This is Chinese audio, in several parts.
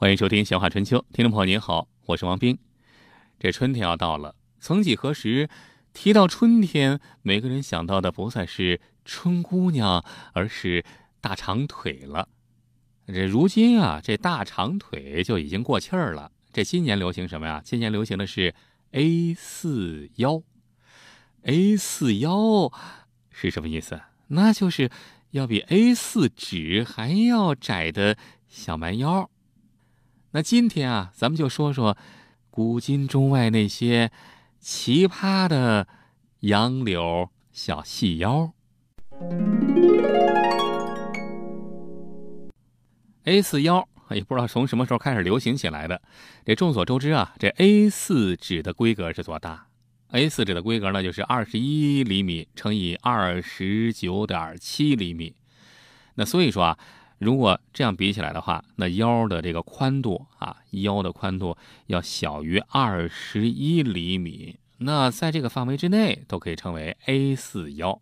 欢迎收听《闲话春秋》，听众朋友您好，我是王斌。这春天要到了，曾几何时，提到春天，每个人想到的不再是春姑娘，而是大长腿了。这如今啊，这大长腿就已经过气儿了。这今年流行什么呀？今年流行的是 A 四腰。A 四腰是什么意思？那就是要比 A 四纸还要窄的小蛮腰。那今天啊，咱们就说说古今中外那些奇葩的杨柳小细腰。A 四腰也不知道从什么时候开始流行起来的。这众所周知啊，这 A 四纸的规格是多大？A 四纸的规格呢，就是二十一厘米乘以二十九点七厘米。那所以说啊。如果这样比起来的话，那腰的这个宽度啊，腰的宽度要小于二十一厘米，那在这个范围之内都可以称为 A 四腰。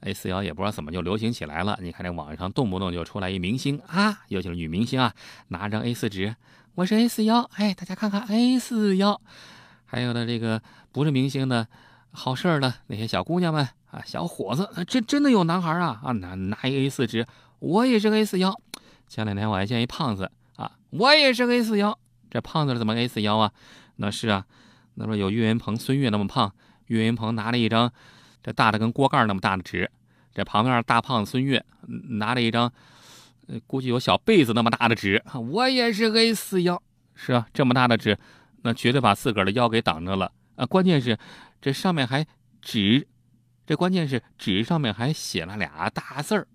A 四腰也不知道怎么就流行起来了。你看这网上动不动就出来一明星啊，尤其是女明星啊，拿张 A 四纸，我是 A 四腰，哎，大家看看 A 四腰。还有的这个不是明星的好事儿的那些小姑娘们啊，小伙子，真真的有男孩啊啊，拿拿一 A 四纸。我也是 A 四腰，前两天我还见一胖子啊，我也是 A 四腰。这胖子怎么 A 四腰啊？那是啊，那说有岳云鹏、孙越那么胖，岳云鹏拿了一张这大的跟锅盖那么大的纸，这旁边大胖子孙越拿了一张，估计有小被子那么大的纸，我也是 A 四腰。是啊，这么大的纸，那绝对把自个儿的腰给挡着了啊！关键是这上面还纸，这关键是纸上面还写了俩大字儿。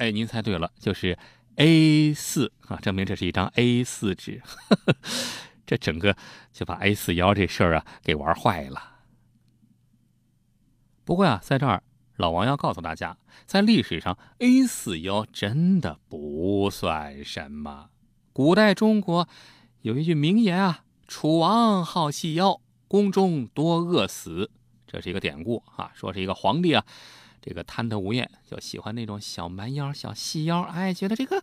哎，您猜对了，就是 A 四啊，证明这是一张 A 四纸。这整个就把 A 四腰这事儿啊给玩坏了。不过啊，在这儿老王要告诉大家，在历史上 A 四腰真的不算什么。古代中国有一句名言啊：“楚王好细腰，宫中多饿死。”这是一个典故啊，说是一个皇帝啊。这个贪得无厌，就喜欢那种小蛮腰、小细腰，哎，觉得这个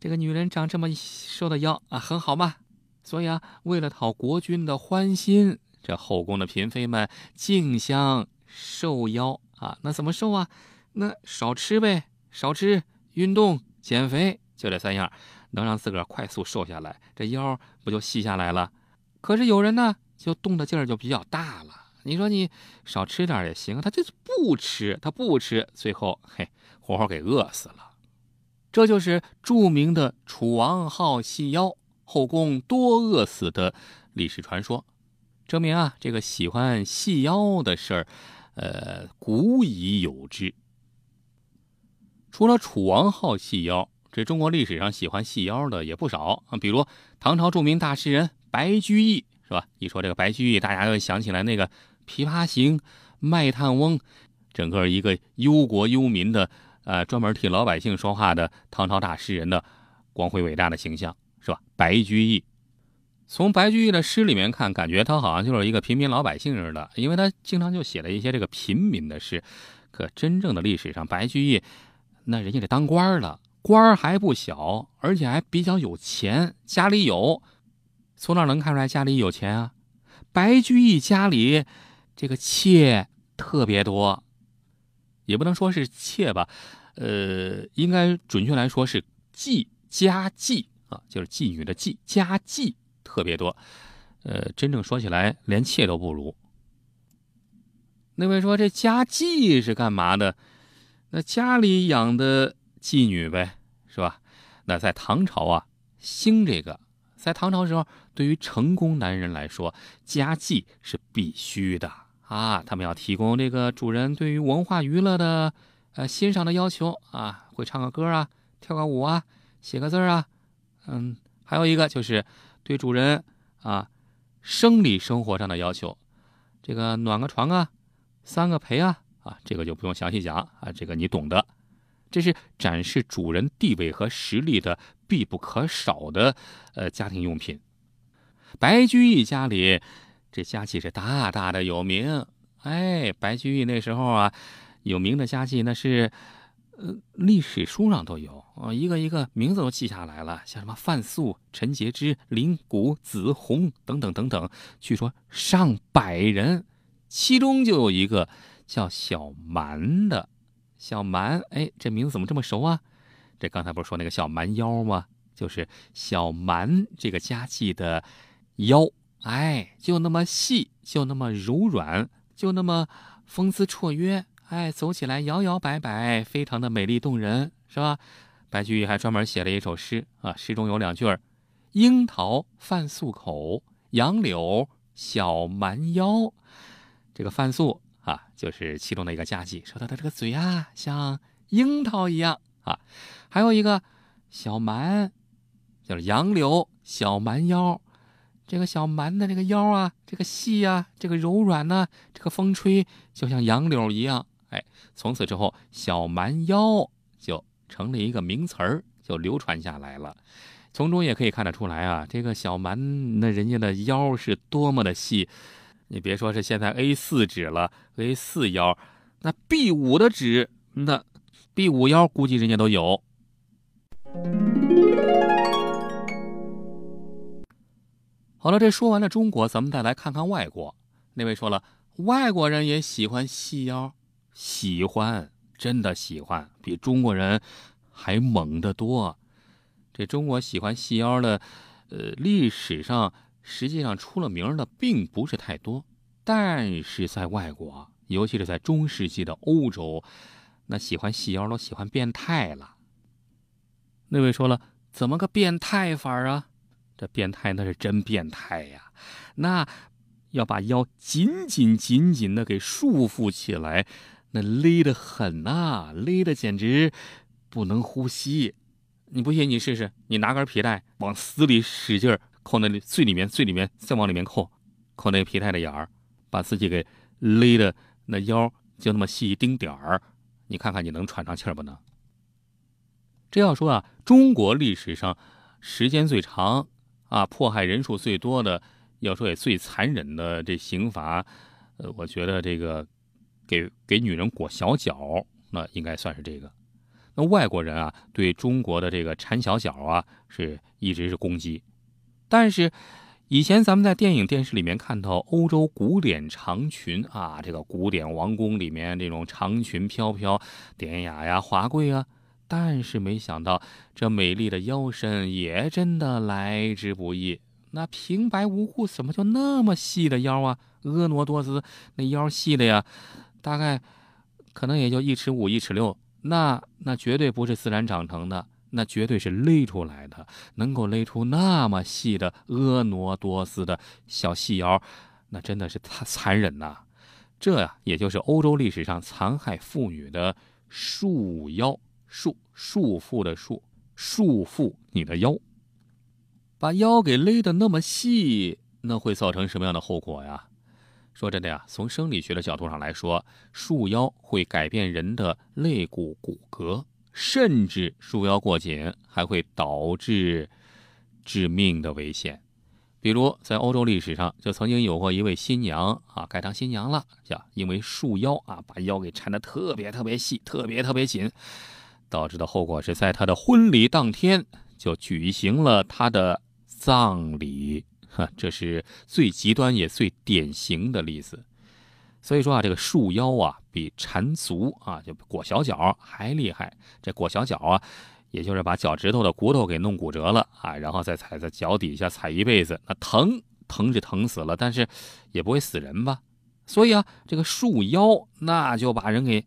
这个女人长这么瘦的腰啊，很好嘛。所以啊，为了讨国君的欢心，这后宫的嫔妃们竞相瘦腰啊。那怎么瘦啊？那少吃呗，少吃，运动，减肥，就这三样，能让自个儿快速瘦下来，这腰不就细下来了？可是有人呢，就动的劲儿就比较大了。你说你少吃点也行，他就是不吃，他不吃，最后嘿，活活给饿死了。这就是著名的楚王好细腰，后宫多饿死的历史传说，证明啊，这个喜欢细腰的事儿，呃，古已有之。除了楚王好细腰，这中国历史上喜欢细腰的也不少啊，比如唐朝著名大诗人白居易，是吧？一说这个白居易，大家又想起来那个。《琵琶行》，卖炭翁，整个一个忧国忧民的，呃，专门替老百姓说话的唐朝大诗人的光辉伟大的形象，是吧？白居易，从白居易的诗里面看，感觉他好像就是一个平民老百姓似的，因为他经常就写了一些这个平民的诗。可真正的历史上，白居易那人家得当官了，官还不小，而且还比较有钱，家里有。从哪能看出来家里有钱啊？白居易家里。这个妾特别多，也不能说是妾吧，呃，应该准确来说是妓家妓啊，就是妓女的妓家妓特别多，呃，真正说起来连妾都不如。那位说这家妓是干嘛的？那家里养的妓女呗，是吧？那在唐朝啊，兴这个，在唐朝时候，对于成功男人来说，家妓是必须的。啊，他们要提供这个主人对于文化娱乐的，呃，欣赏的要求啊，会唱个歌啊，跳个舞啊，写个字啊，嗯，还有一个就是对主人啊，生理生活上的要求，这个暖个床啊，三个陪啊，啊，这个就不用详细讲啊，这个你懂得，这是展示主人地位和实力的必不可少的呃家庭用品。白居易家里。这家妓是大大的有名，哎，白居易那时候啊，有名的家妓那是呃，历史书上都有啊，一个一个名字都记下来了，像什么范素、陈洁之、林谷、子红等等等等，据说上百人，其中就有一个叫小蛮的。小蛮，哎，这名字怎么这么熟啊？这刚才不是说那个小蛮腰吗？就是小蛮这个家具的腰，哎，就那么细，就那么柔软，就那么风姿绰约，哎，走起来摇摇摆摆，非常的美丽动人，是吧？白居易还专门写了一首诗啊，诗中有两句儿：“樱桃泛素口，杨柳小蛮腰。”这个泛素。啊，就是其中的一个佳绩，说他的这个嘴啊，像樱桃一样啊。还有一个小蛮，叫杨柳小蛮腰。这个小蛮的这个腰啊，这个细啊，这个柔软呢，这个风吹就像杨柳一样。哎，从此之后，小蛮腰就成了一个名词儿，就流传下来了。从中也可以看得出来啊，这个小蛮那人家的腰是多么的细。你别说是现在 A 四纸了，A 四腰，那 B 五的纸，那 B 五腰估计人家都有。好了，这说完了中国，咱们再来看看外国。那位说了，外国人也喜欢细腰，喜欢，真的喜欢，比中国人还猛得多。这中国喜欢细腰的，呃，历史上。实际上出了名的并不是太多，但是在外国，尤其是在中世纪的欧洲，那喜欢细腰都喜欢变态了。那位说了，怎么个变态法啊？这变态那是真变态呀！那要把腰紧紧紧紧的给束缚起来，那勒得很呐，勒得简直不能呼吸。你不信，你试试，你拿根皮带往死里使劲。扣那里最里面最里面再往里面扣，扣那个皮带的眼儿，把自己给勒的那腰就那么细一丁点儿，你看看你能喘上气儿不能？这要说啊，中国历史上时间最长啊，迫害人数最多的，要说也最残忍的这刑罚，呃，我觉得这个给给女人裹小脚，那应该算是这个。那外国人啊，对中国的这个缠小脚啊，是一直是攻击。但是，以前咱们在电影、电视里面看到欧洲古典长裙啊，这个古典王宫里面这种长裙飘飘、典雅呀、华贵啊。但是没想到，这美丽的腰身也真的来之不易。那平白无故怎么就那么细的腰啊？婀娜多姿，那腰细的呀，大概可能也就一尺五、一尺六，那那绝对不是自然长成的。那绝对是勒出来的，能够勒出那么细的婀娜多姿的小细腰，那真的是太残忍呐！这呀，也就是欧洲历史上残害妇女的束腰束束缚的束束缚你的腰，把腰给勒得那么细，那会造成什么样的后果呀？说真的呀，从生理学的角度上来说，束腰会改变人的肋骨骨骼。甚至束腰过紧还会导致致命的危险，比如在欧洲历史上就曾经有过一位新娘啊，该当新娘了，呀，因为束腰啊，把腰给缠得特别特别细，特别特别紧，导致的后果是在他的婚礼当天就举行了他的葬礼，哈，这是最极端也最典型的例子。所以说啊，这个束腰啊，比缠足啊，就裹小脚还厉害。这裹小脚啊，也就是把脚趾头的骨头给弄骨折了啊，然后再踩在脚底下踩一辈子，那疼疼是疼死了，但是也不会死人吧？所以啊，这个束腰那就把人给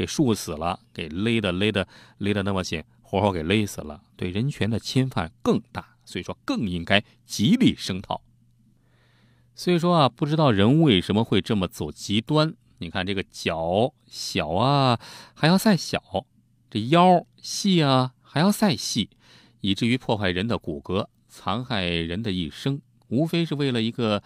给束死了，给勒的勒的勒的那么紧，活活给勒死了，对人权的侵犯更大，所以说更应该极力声讨。所以说啊，不知道人为什么会这么走极端？你看这个脚小啊，还要再小；这腰细啊，还要再细，以至于破坏人的骨骼，残害人的一生，无非是为了一个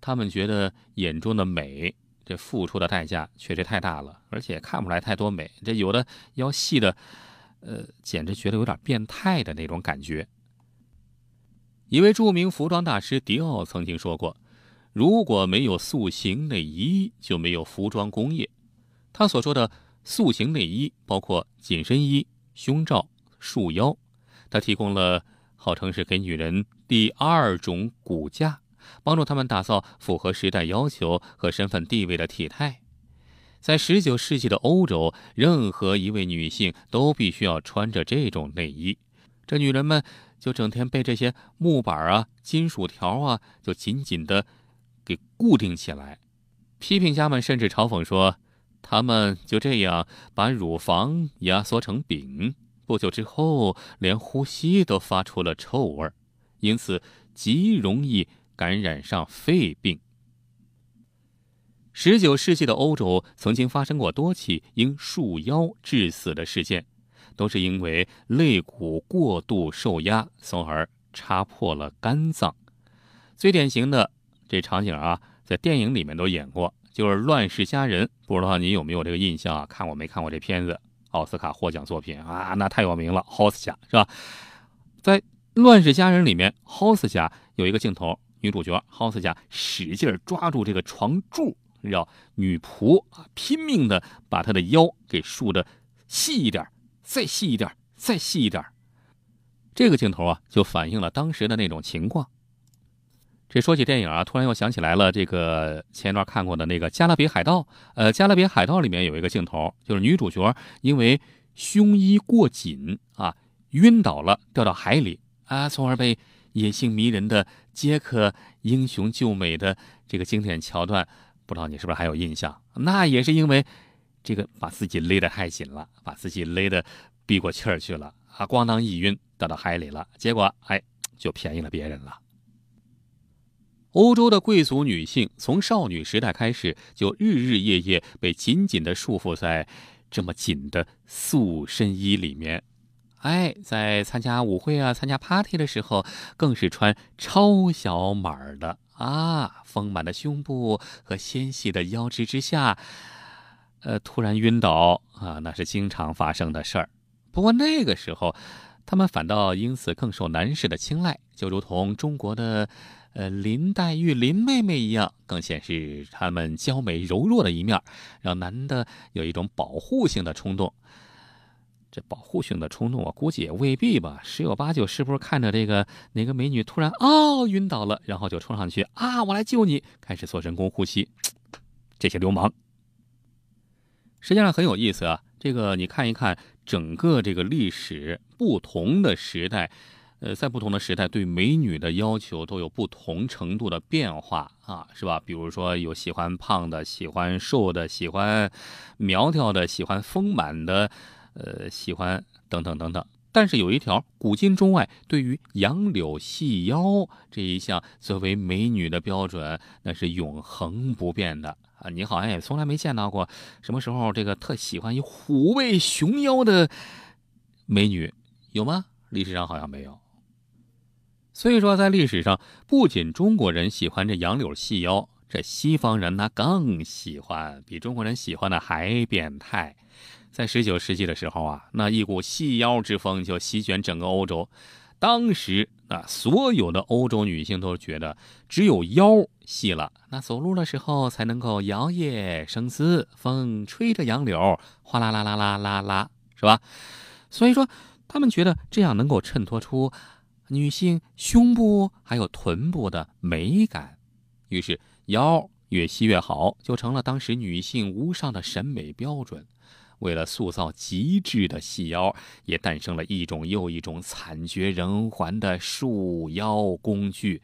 他们觉得眼中的美。这付出的代价确实太大了，而且看不出来太多美。这有的腰细的，呃，简直觉得有点变态的那种感觉。一位著名服装大师迪奥曾经说过。如果没有塑形内衣，就没有服装工业。他所说的塑形内衣，包括紧身衣、胸罩、束腰，它提供了号称是给女人第二种骨架，帮助她们打造符合时代要求和身份地位的体态。在十九世纪的欧洲，任何一位女性都必须要穿着这种内衣。这女人们就整天被这些木板啊、金属条啊，就紧紧的给固定起来。批评家们甚至嘲讽说，他们就这样把乳房压缩成饼，不久之后连呼吸都发出了臭味因此极容易感染上肺病。十九世纪的欧洲曾经发生过多起因束腰致死的事件，都是因为肋骨过度受压，从而插破了肝脏。最典型的这场景啊，在电影里面都演过，就是《乱世佳人》。不知道你有没有这个印象啊？看过没看过这片子？奥斯卡获奖作品啊，那太有名了。豪斯家是吧？在《乱世佳人》里面，豪斯家有一个镜头，女主角豪斯家使劲抓住这个床柱。让女仆啊拼命的把她的腰给竖的细一点，再细一点，再细一点。这个镜头啊，就反映了当时的那种情况。这说起电影啊，突然又想起来了，这个前一段看过的那个《加勒比海盗》。呃，《加勒比海盗》里面有一个镜头，就是女主角因为胸衣过紧啊，晕倒了，掉到海里啊，从而被野性迷人的杰克英雄救美的这个经典桥段。不知道你是不是还有印象？那也是因为这个把自己勒得太紧了，把自己勒得闭过气儿去了啊！咣当一晕，掉到海里了，结果哎，就便宜了别人了。欧洲的贵族女性从少女时代开始，就日日夜夜被紧紧地束缚在这么紧的塑身衣里面。哎，在参加舞会啊、参加 party 的时候，更是穿超小码的。啊，丰满的胸部和纤细的腰肢之下，呃，突然晕倒啊，那是经常发生的事儿。不过那个时候，他们反倒因此更受男士的青睐，就如同中国的呃林黛玉林妹妹一样，更显示她们娇美柔弱的一面，让男的有一种保护性的冲动。这保护性的冲动，我估计也未必吧。十有八九，是不是看着这个哪个美女突然哦晕倒了，然后就冲上去啊，我来救你，开始做人工呼吸。这些流氓，实际上很有意思啊。这个你看一看，整个这个历史，不同的时代，呃，在不同的时代，对美女的要求都有不同程度的变化啊，是吧？比如说有喜欢胖的，喜欢瘦的，喜欢苗条的，喜欢丰满的。呃，喜欢等等等等，但是有一条，古今中外对于杨柳细腰这一项作为美女的标准，那是永恒不变的啊！你好像也从来没见到过什么时候这个特喜欢一虎背熊腰的美女，有吗？历史上好像没有。所以说，在历史上，不仅中国人喜欢这杨柳细腰，这西方人那更喜欢，比中国人喜欢的还变态。在十九世纪的时候啊，那一股细腰之风就席卷整个欧洲。当时啊，所有的欧洲女性都觉得，只有腰细了，那走路的时候才能够摇曳生姿，风吹着杨柳，哗啦啦啦啦啦啦，是吧？所以说，他们觉得这样能够衬托出女性胸部还有臀部的美感。于是，腰越细越好，就成了当时女性无上的审美标准。为了塑造极致的细腰，也诞生了一种又一种惨绝人寰的束腰工具。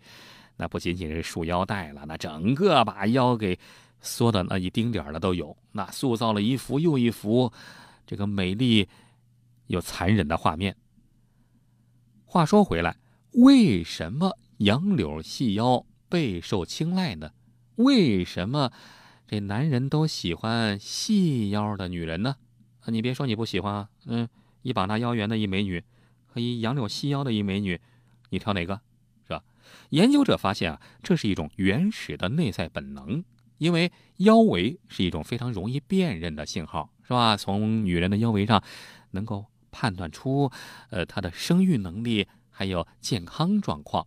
那不仅仅是束腰带了，那整个把腰给缩的那一丁点儿的都有。那塑造了一幅又一幅这个美丽又残忍的画面。话说回来，为什么杨柳细腰备受青睐呢？为什么这男人都喜欢细腰的女人呢？你别说你不喜欢啊，嗯，一膀大腰圆的一美女，和一杨柳细腰的一美女，你挑哪个，是吧？研究者发现啊，这是一种原始的内在本能，因为腰围是一种非常容易辨认的信号，是吧？从女人的腰围上，能够判断出，呃，她的生育能力还有健康状况。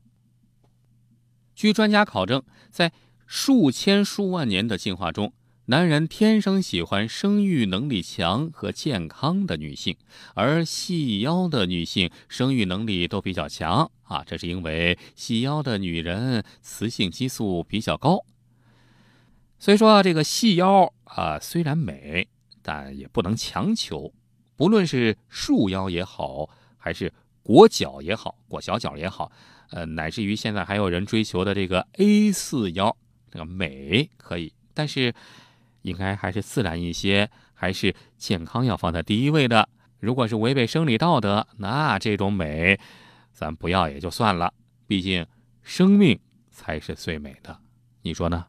据专家考证，在数千数万年的进化中。男人天生喜欢生育能力强和健康的女性，而细腰的女性生育能力都比较强啊，这是因为细腰的女人雌性激素比较高。所以说啊，这个细腰啊，虽然美，但也不能强求。不论是束腰也好，还是裹脚也好，裹小脚也好，呃，乃至于现在还有人追求的这个 A 四腰，这个美可以，但是。应该还是自然一些，还是健康要放在第一位的。如果是违背生理道德，那这种美，咱不要也就算了。毕竟，生命才是最美的，你说呢？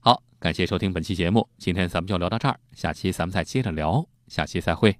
好，感谢收听本期节目，今天咱们就聊到这儿，下期咱们再接着聊，下期再会。